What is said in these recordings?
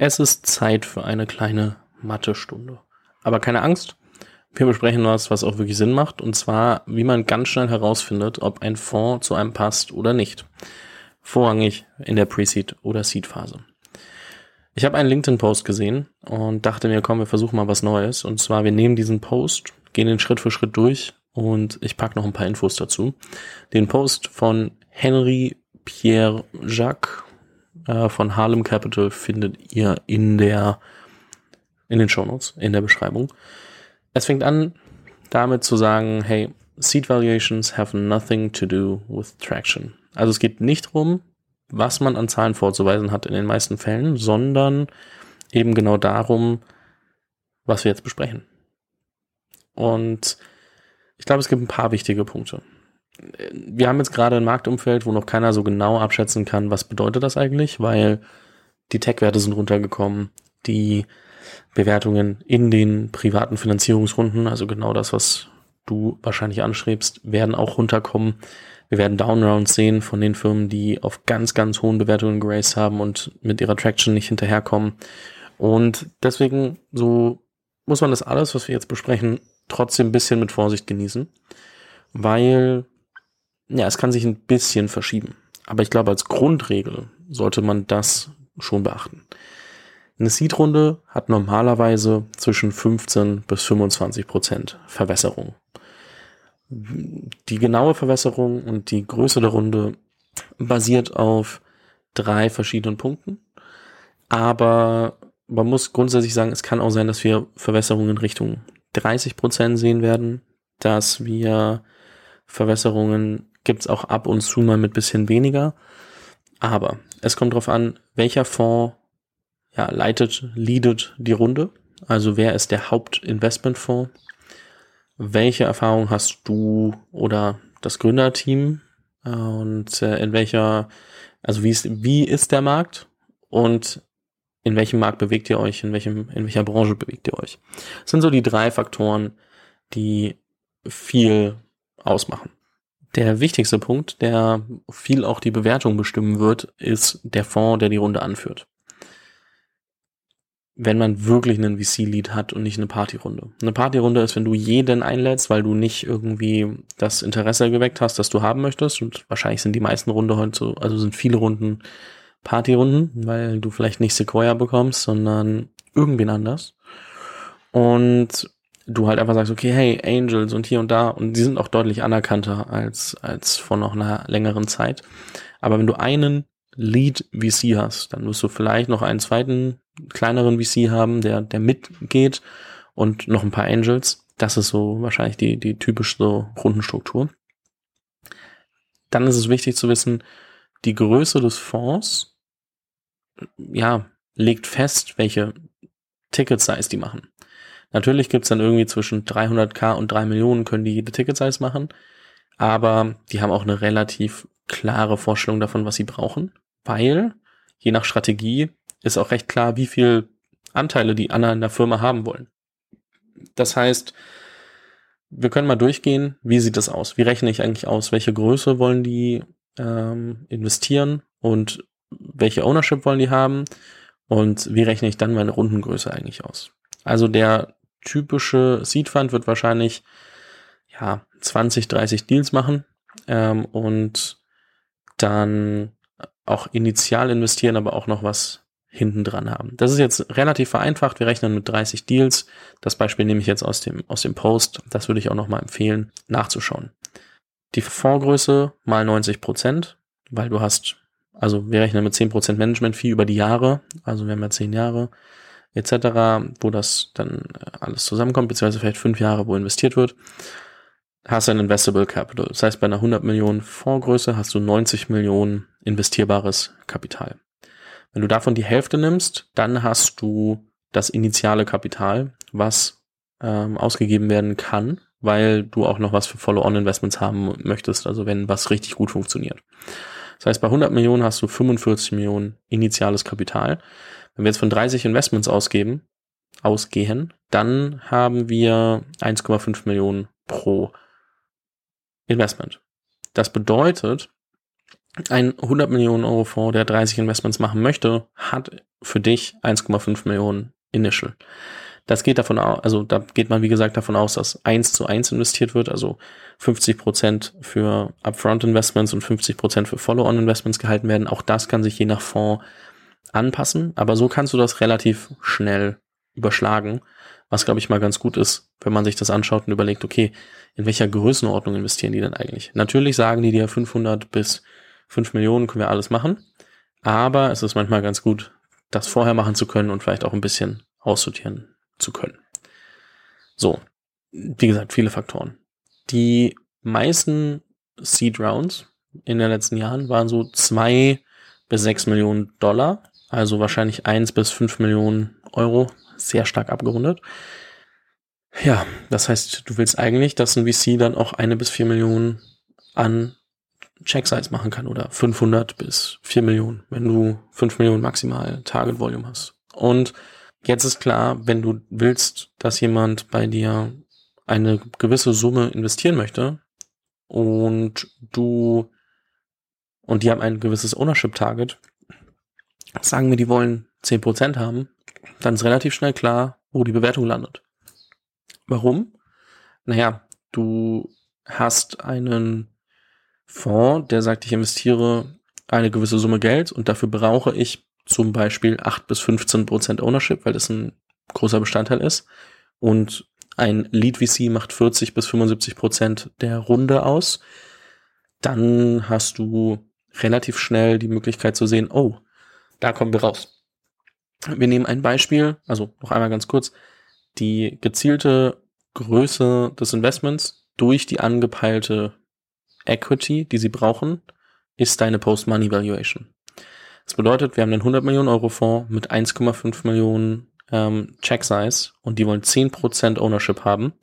Es ist Zeit für eine kleine Mathe-Stunde. Aber keine Angst, wir besprechen was, was auch wirklich Sinn macht, und zwar, wie man ganz schnell herausfindet, ob ein Fonds zu einem passt oder nicht. Vorrangig in der Pre-Seed- oder Seed-Phase. Ich habe einen LinkedIn-Post gesehen und dachte mir, komm, wir versuchen mal was Neues. Und zwar, wir nehmen diesen Post, gehen den Schritt für Schritt durch und ich packe noch ein paar Infos dazu. Den Post von Henry Pierre Jacques äh, von Harlem Capital findet ihr in der in den Shownotes, in der Beschreibung. Es fängt an damit zu sagen, hey, Seed Valuations have nothing to do with traction. Also es geht nicht darum, was man an Zahlen vorzuweisen hat in den meisten Fällen, sondern eben genau darum, was wir jetzt besprechen. Und ich glaube, es gibt ein paar wichtige Punkte. Wir haben jetzt gerade ein Marktumfeld, wo noch keiner so genau abschätzen kann, was bedeutet das eigentlich, weil die Tech-Werte sind runtergekommen, die Bewertungen in den privaten Finanzierungsrunden, also genau das, was du wahrscheinlich anstrebst, werden auch runterkommen. Wir werden Downrounds sehen von den Firmen, die auf ganz, ganz hohen Bewertungen geraced haben und mit ihrer Traction nicht hinterherkommen. Und deswegen, so muss man das alles, was wir jetzt besprechen, trotzdem ein bisschen mit Vorsicht genießen, weil, ja, es kann sich ein bisschen verschieben. Aber ich glaube, als Grundregel sollte man das schon beachten. Eine Seed-Runde hat normalerweise zwischen 15 bis 25 Prozent Verwässerung. Die genaue Verwässerung und die Größe der Runde basiert auf drei verschiedenen Punkten. Aber man muss grundsätzlich sagen, es kann auch sein, dass wir Verwässerungen in Richtung 30 Prozent sehen werden, dass wir Verwässerungen gibt's auch ab und zu mal mit bisschen weniger. Aber es kommt darauf an, welcher Fonds ja, leitet, leadet die Runde. Also wer ist der Hauptinvestmentfonds? Welche Erfahrung hast du oder das Gründerteam? Und äh, in welcher, also wie ist, wie ist der Markt? Und in welchem Markt bewegt ihr euch? In welchem, in welcher Branche bewegt ihr euch? Das sind so die drei Faktoren, die viel ausmachen. Der wichtigste Punkt, der viel auch die Bewertung bestimmen wird, ist der Fonds, der die Runde anführt wenn man wirklich einen VC-Lead hat und nicht eine Partyrunde. Eine Partyrunde ist, wenn du jeden einlädst, weil du nicht irgendwie das Interesse geweckt hast, das du haben möchtest. Und wahrscheinlich sind die meisten Runde heute so, also sind viele Runden Partyrunden, weil du vielleicht nicht Sequoia bekommst, sondern irgendwen anders. Und du halt einfach sagst, okay, hey, Angels und hier und da, und die sind auch deutlich anerkannter als, als vor noch einer längeren Zeit. Aber wenn du einen Lead VC hast, dann wirst du vielleicht noch einen zweiten kleineren VC haben, der, der mitgeht und noch ein paar Angels. Das ist so wahrscheinlich die, die typischste Rundenstruktur. Dann ist es wichtig zu wissen, die Größe des Fonds, ja, legt fest, welche Ticket Size die machen. Natürlich gibt's dann irgendwie zwischen 300k und 3 Millionen können die jede Ticket Size machen, aber die haben auch eine relativ klare Vorstellung davon, was sie brauchen weil je nach Strategie ist auch recht klar, wie viel Anteile die Anna in der Firma haben wollen. Das heißt, wir können mal durchgehen, wie sieht das aus? Wie rechne ich eigentlich aus? Welche Größe wollen die ähm, investieren und welche Ownership wollen die haben? Und wie rechne ich dann meine Rundengröße eigentlich aus? Also der typische Seed Fund wird wahrscheinlich ja 20, 30 Deals machen ähm, und dann auch initial investieren, aber auch noch was hinten dran haben. Das ist jetzt relativ vereinfacht. Wir rechnen mit 30 Deals. Das Beispiel nehme ich jetzt aus dem, aus dem Post. Das würde ich auch noch mal empfehlen, nachzuschauen. Die Fondsgröße mal 90 Prozent, weil du hast, also wir rechnen mit 10 Prozent Management-Fee über die Jahre. Also wir haben ja 10 Jahre etc., wo das dann alles zusammenkommt, beziehungsweise vielleicht 5 Jahre, wo investiert wird hast du ein Investable Capital. Das heißt, bei einer 100 Millionen Fondsgröße hast du 90 Millionen investierbares Kapital. Wenn du davon die Hälfte nimmst, dann hast du das initiale Kapital, was ähm, ausgegeben werden kann, weil du auch noch was für Follow-on-Investments haben möchtest, also wenn was richtig gut funktioniert. Das heißt, bei 100 Millionen hast du 45 Millionen initiales Kapital. Wenn wir jetzt von 30 Investments ausgeben, ausgehen, dann haben wir 1,5 Millionen pro Investment. Das bedeutet, ein 100 Millionen Euro Fonds, der 30 Investments machen möchte, hat für dich 1,5 Millionen Initial. Das geht davon aus, also da geht man wie gesagt davon aus, dass eins zu eins investiert wird, also 50 Prozent für Upfront Investments und 50 Prozent für Follow-on Investments gehalten werden. Auch das kann sich je nach Fonds anpassen, aber so kannst du das relativ schnell überschlagen, was glaube ich mal ganz gut ist, wenn man sich das anschaut und überlegt, okay, in welcher Größenordnung investieren die denn eigentlich? Natürlich sagen die dir 500 bis 5 Millionen können wir alles machen, aber es ist manchmal ganz gut, das vorher machen zu können und vielleicht auch ein bisschen aussortieren zu können. So, wie gesagt, viele Faktoren. Die meisten Seed Rounds in den letzten Jahren waren so zwei bis sechs Millionen Dollar, also wahrscheinlich eins bis fünf Millionen Euro, sehr stark abgerundet. Ja, das heißt, du willst eigentlich, dass ein VC dann auch eine bis vier Millionen an Check Size machen kann oder 500 bis vier Millionen, wenn du fünf Millionen maximal Target Volume hast. Und Jetzt ist klar, wenn du willst, dass jemand bei dir eine gewisse Summe investieren möchte und du und die haben ein gewisses Ownership Target, sagen wir, die wollen 10% haben, dann ist relativ schnell klar, wo die Bewertung landet. Warum? Naja, du hast einen Fonds, der sagt, ich investiere eine gewisse Summe Geld und dafür brauche ich zum Beispiel 8 bis 15 Prozent Ownership, weil das ein großer Bestandteil ist. Und ein Lead VC macht 40 bis 75 Prozent der Runde aus. Dann hast du relativ schnell die Möglichkeit zu sehen, oh, da kommen wir raus. Wir nehmen ein Beispiel, also noch einmal ganz kurz, die gezielte Größe des Investments durch die angepeilte Equity, die sie brauchen, ist deine Post-Money Valuation. Das bedeutet, wir haben einen 100 Millionen Euro Fonds mit 1,5 Millionen ähm, Check Size und die wollen 10% Ownership haben.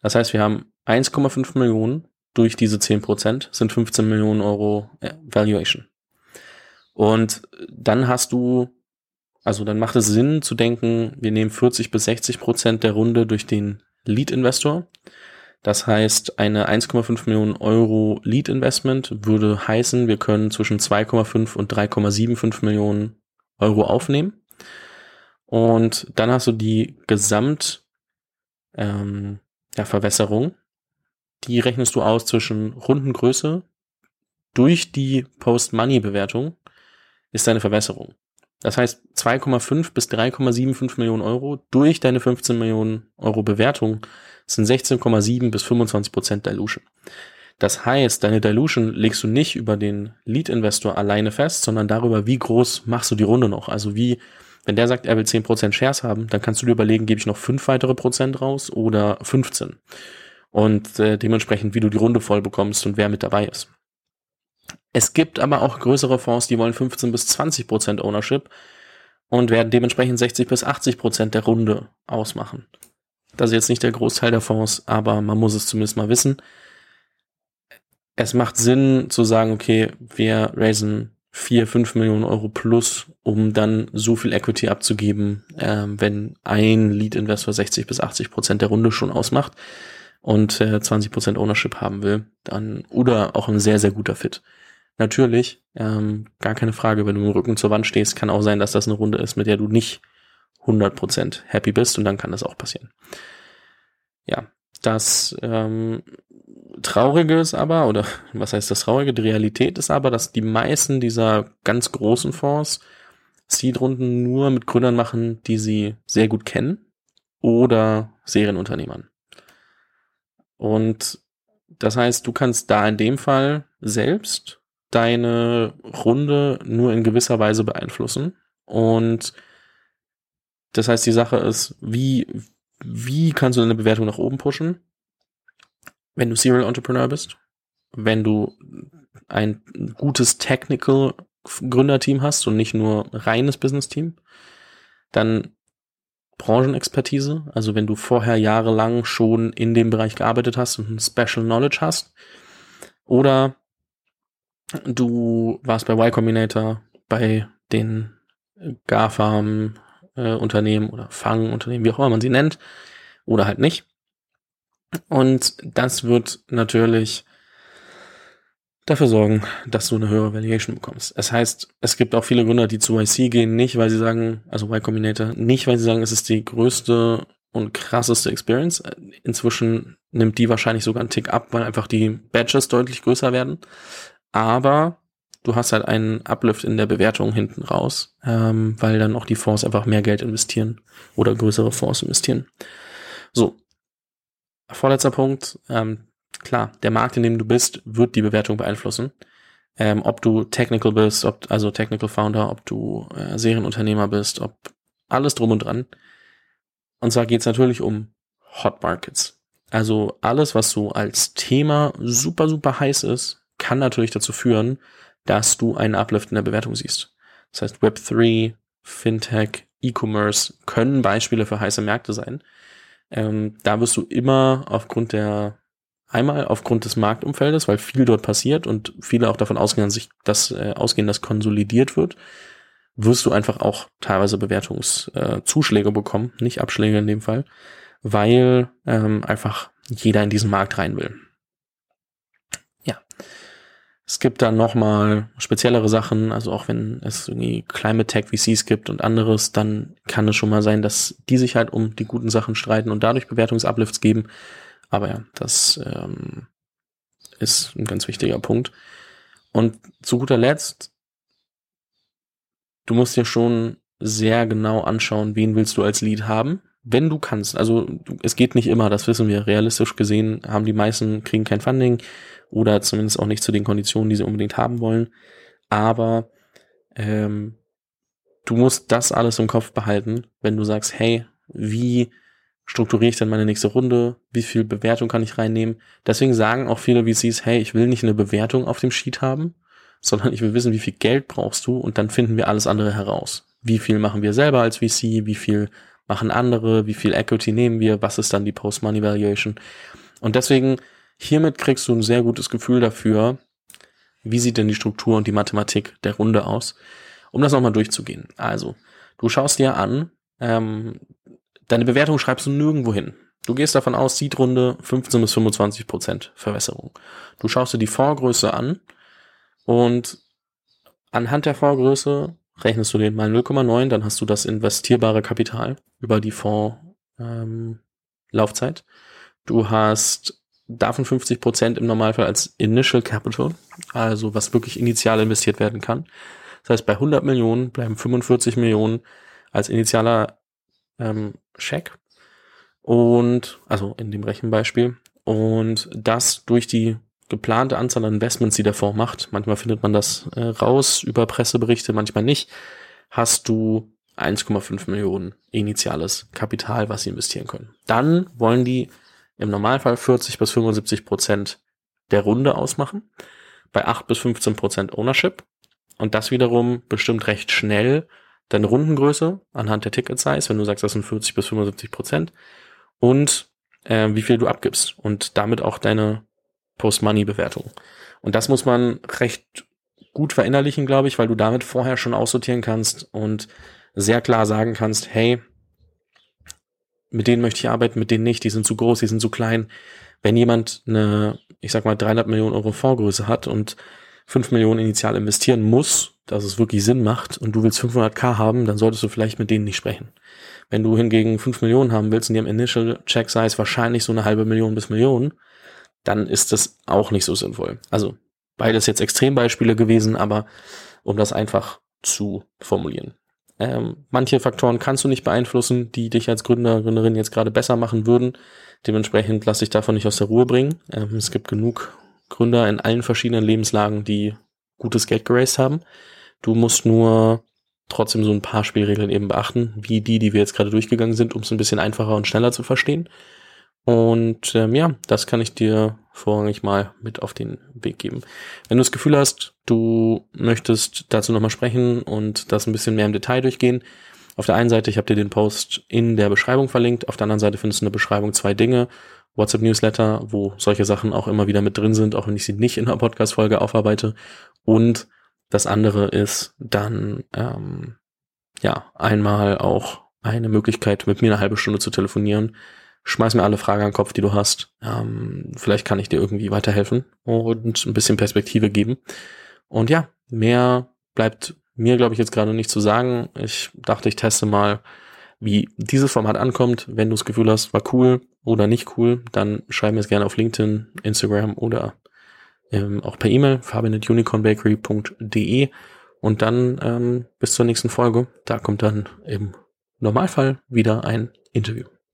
Das heißt, wir haben 1,5 Millionen durch diese 10% sind 15 Millionen Euro äh, Valuation. Und dann hast du, also dann macht es Sinn zu denken, wir nehmen 40 bis 60 Prozent der Runde durch den Lead-Investor das heißt, eine 1,5 Millionen Euro Lead Investment würde heißen, wir können zwischen 2,5 und 3,75 Millionen Euro aufnehmen. Und dann hast du die Gesamt ähm, ja, Verwässerung. Die rechnest du aus zwischen Rundengröße durch die Post-Money-Bewertung ist deine Verwässerung. Das heißt, 2,5 bis 3,75 Millionen Euro durch deine 15 Millionen Euro Bewertung sind 16,7 bis 25 Prozent Dilution. Das heißt, deine Dilution legst du nicht über den Lead-Investor alleine fest, sondern darüber, wie groß machst du die Runde noch. Also wie, wenn der sagt, er will 10% Shares haben, dann kannst du dir überlegen, gebe ich noch 5 weitere Prozent raus oder 15. Und äh, dementsprechend, wie du die Runde voll bekommst und wer mit dabei ist. Es gibt aber auch größere Fonds, die wollen 15 bis 20 Prozent Ownership und werden dementsprechend 60 bis 80 Prozent der Runde ausmachen. Das ist jetzt nicht der Großteil der Fonds, aber man muss es zumindest mal wissen. Es macht Sinn zu sagen, okay, wir raisen 4, 5 Millionen Euro plus, um dann so viel Equity abzugeben, äh, wenn ein Lead-Investor 60 bis 80 Prozent der Runde schon ausmacht und äh, 20 Prozent Ownership haben will, dann oder auch ein sehr, sehr guter Fit. Natürlich, ähm, gar keine Frage, wenn du im Rücken zur Wand stehst, kann auch sein, dass das eine Runde ist, mit der du nicht 100% happy bist und dann kann das auch passieren. Ja, das ähm, Traurige ist aber, oder was heißt das Traurige? Die Realität ist aber, dass die meisten dieser ganz großen Fonds Seed-Runden nur mit Gründern machen, die sie sehr gut kennen oder Serienunternehmern. Und das heißt, du kannst da in dem Fall selbst deine Runde nur in gewisser Weise beeinflussen. Und das heißt, die Sache ist, wie, wie kannst du deine Bewertung nach oben pushen? Wenn du Serial Entrepreneur bist, wenn du ein gutes Technical Gründerteam hast und nicht nur reines Business Team, dann Branchenexpertise, also wenn du vorher jahrelang schon in dem Bereich gearbeitet hast und ein Special Knowledge hast, oder du warst bei Y Combinator, bei den äh, Unternehmen oder Fangunternehmen, wie auch immer man sie nennt, oder halt nicht. Und das wird natürlich dafür sorgen, dass du eine höhere Valuation bekommst. Es heißt, es gibt auch viele Gründer, die zu YC gehen, nicht weil sie sagen, also Y Combinator, nicht weil sie sagen, es ist die größte und krasseste Experience. Inzwischen nimmt die wahrscheinlich sogar einen Tick ab, weil einfach die Badges deutlich größer werden. Aber du hast halt einen Uplift in der Bewertung hinten raus, ähm, weil dann auch die Fonds einfach mehr Geld investieren oder größere Fonds investieren. So, vorletzter Punkt. Ähm, klar, der Markt, in dem du bist, wird die Bewertung beeinflussen. Ähm, ob du Technical bist, ob, also Technical Founder, ob du äh, Serienunternehmer bist, ob alles drum und dran. Und zwar geht es natürlich um Hot Markets. Also alles, was so als Thema super, super heiß ist, kann natürlich dazu führen, dass du einen Uplift in der Bewertung siehst. Das heißt, Web3, Fintech, E-Commerce können Beispiele für heiße Märkte sein. Ähm, da wirst du immer aufgrund der, einmal aufgrund des Marktumfeldes, weil viel dort passiert und viele auch davon ausgehen, sich das äh, ausgehen, dass konsolidiert wird, wirst du einfach auch teilweise Bewertungszuschläge äh, bekommen, nicht Abschläge in dem Fall, weil ähm, einfach jeder in diesen Markt rein will. Es gibt dann nochmal speziellere Sachen, also auch wenn es irgendwie Climate Tech VCs gibt und anderes, dann kann es schon mal sein, dass die sich halt um die guten Sachen streiten und dadurch Bewertungsuplifts geben. Aber ja, das ähm, ist ein ganz wichtiger Punkt. Und zu guter Letzt, du musst dir schon sehr genau anschauen, wen willst du als Lead haben wenn du kannst, also es geht nicht immer, das wissen wir, realistisch gesehen haben die meisten, kriegen kein Funding oder zumindest auch nicht zu den Konditionen, die sie unbedingt haben wollen. Aber ähm, du musst das alles im Kopf behalten, wenn du sagst, hey, wie strukturiere ich denn meine nächste Runde? Wie viel Bewertung kann ich reinnehmen? Deswegen sagen auch viele VCs, hey, ich will nicht eine Bewertung auf dem Sheet haben, sondern ich will wissen, wie viel Geld brauchst du und dann finden wir alles andere heraus. Wie viel machen wir selber als VC? Wie viel machen andere, wie viel Equity nehmen wir, was ist dann die Post-Money Valuation. Und deswegen, hiermit kriegst du ein sehr gutes Gefühl dafür, wie sieht denn die Struktur und die Mathematik der Runde aus, um das nochmal durchzugehen. Also, du schaust dir an, ähm, deine Bewertung schreibst du nirgendwo hin. Du gehst davon aus, Seed-Runde 15 bis 25 Prozent Verwässerung. Du schaust dir die Vorgröße an und anhand der Vorgröße rechnest du den mal 0,9, dann hast du das investierbare Kapital über die Fonds ähm, Laufzeit. Du hast davon 50 Prozent im Normalfall als Initial Capital, also was wirklich initial investiert werden kann. Das heißt, bei 100 Millionen bleiben 45 Millionen als initialer ähm, Scheck und also in dem Rechenbeispiel und das durch die geplante Anzahl an Investments, die der Fonds macht, manchmal findet man das äh, raus über Presseberichte, manchmal nicht, hast du 1,5 Millionen initiales Kapital, was sie investieren können. Dann wollen die im Normalfall 40 bis 75 Prozent der Runde ausmachen, bei 8 bis 15 Prozent Ownership. Und das wiederum bestimmt recht schnell deine Rundengröße anhand der Ticket Size, wenn du sagst, das sind 40 bis 75 Prozent und äh, wie viel du abgibst und damit auch deine Post-Money-Bewertung. Und das muss man recht gut verinnerlichen, glaube ich, weil du damit vorher schon aussortieren kannst und sehr klar sagen kannst, hey, mit denen möchte ich arbeiten, mit denen nicht, die sind zu groß, die sind zu klein. Wenn jemand eine, ich sag mal, 300 Millionen Euro Fondsgröße hat und 5 Millionen initial investieren muss, dass es wirklich Sinn macht und du willst 500k haben, dann solltest du vielleicht mit denen nicht sprechen. Wenn du hingegen 5 Millionen haben willst und die haben Initial Check Size wahrscheinlich so eine halbe Million bis Million, dann ist das auch nicht so sinnvoll. Also beides jetzt Extrembeispiele gewesen, aber um das einfach zu formulieren. Ähm, manche Faktoren kannst du nicht beeinflussen, die dich als Gründer, Gründerin jetzt gerade besser machen würden. Dementsprechend lass dich davon nicht aus der Ruhe bringen. Ähm, es gibt genug Gründer in allen verschiedenen Lebenslagen, die gutes Geld geraced haben. Du musst nur trotzdem so ein paar Spielregeln eben beachten, wie die, die wir jetzt gerade durchgegangen sind, um es ein bisschen einfacher und schneller zu verstehen. Und ähm, ja, das kann ich dir vorrangig mal mit auf den Weg geben. Wenn du das Gefühl hast, du möchtest dazu nochmal sprechen und das ein bisschen mehr im Detail durchgehen, auf der einen Seite, ich habe dir den Post in der Beschreibung verlinkt, auf der anderen Seite findest du in der Beschreibung zwei Dinge. WhatsApp-Newsletter, wo solche Sachen auch immer wieder mit drin sind, auch wenn ich sie nicht in der Podcast-Folge aufarbeite. Und das andere ist dann ähm, ja einmal auch eine Möglichkeit, mit mir eine halbe Stunde zu telefonieren, Schmeiß mir alle Fragen an den Kopf, die du hast. Ähm, vielleicht kann ich dir irgendwie weiterhelfen und ein bisschen Perspektive geben. Und ja, mehr bleibt mir, glaube ich, jetzt gerade nicht zu sagen. Ich dachte, ich teste mal, wie dieses Format ankommt. Wenn du das Gefühl hast, war cool oder nicht cool, dann schreib mir es gerne auf LinkedIn, Instagram oder ähm, auch per E-Mail, fabian.unicornbakery.de und dann ähm, bis zur nächsten Folge. Da kommt dann im Normalfall wieder ein Interview.